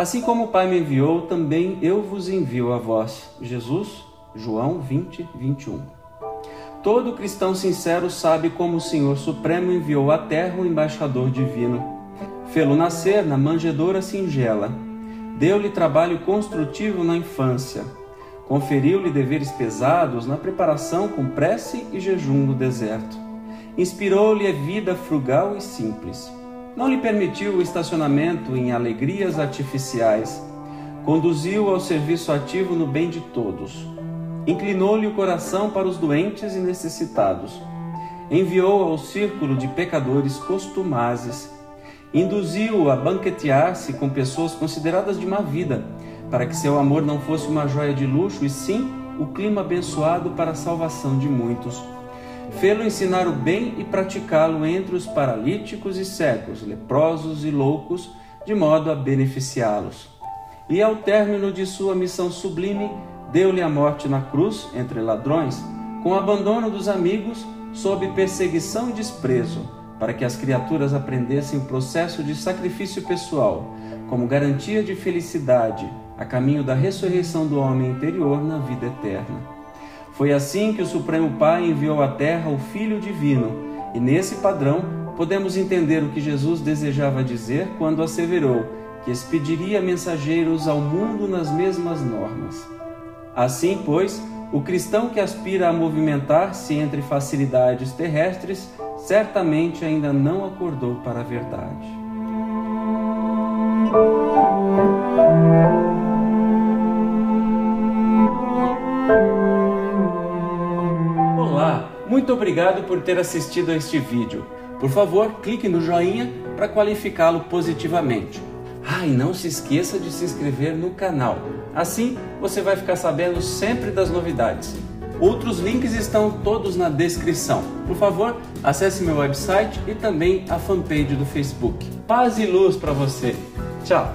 Assim como o Pai me enviou, também eu vos envio a vós. Jesus, João 20, 21. Todo cristão sincero sabe como o Senhor Supremo enviou à terra o embaixador divino. Fê-lo nascer na manjedoura singela. Deu-lhe trabalho construtivo na infância. Conferiu-lhe deveres pesados na preparação com prece e jejum no deserto. Inspirou-lhe a vida frugal e simples não lhe permitiu o estacionamento em alegrias artificiais. Conduziu ao serviço ativo no bem de todos. Inclinou-lhe o coração para os doentes e necessitados. Enviou ao círculo de pecadores costumazes. Induziu-o a banquetear-se com pessoas consideradas de má vida, para que seu amor não fosse uma joia de luxo, e sim o clima abençoado para a salvação de muitos fê-lo ensinar o bem e praticá-lo entre os paralíticos e cegos, leprosos e loucos, de modo a beneficiá-los. E ao término de sua missão sublime, deu-lhe a morte na cruz, entre ladrões, com abandono dos amigos, sob perseguição e desprezo, para que as criaturas aprendessem o processo de sacrifício pessoal, como garantia de felicidade, a caminho da ressurreição do homem interior na vida eterna. Foi assim que o Supremo Pai enviou à Terra o Filho Divino, e nesse padrão podemos entender o que Jesus desejava dizer quando asseverou que expediria mensageiros ao mundo nas mesmas normas. Assim, pois, o cristão que aspira a movimentar-se entre facilidades terrestres certamente ainda não acordou para a verdade. Muito obrigado por ter assistido a este vídeo. Por favor, clique no joinha para qualificá-lo positivamente. Ah, e não se esqueça de se inscrever no canal. Assim, você vai ficar sabendo sempre das novidades. Outros links estão todos na descrição. Por favor, acesse meu website e também a fanpage do Facebook. Paz e luz para você. Tchau!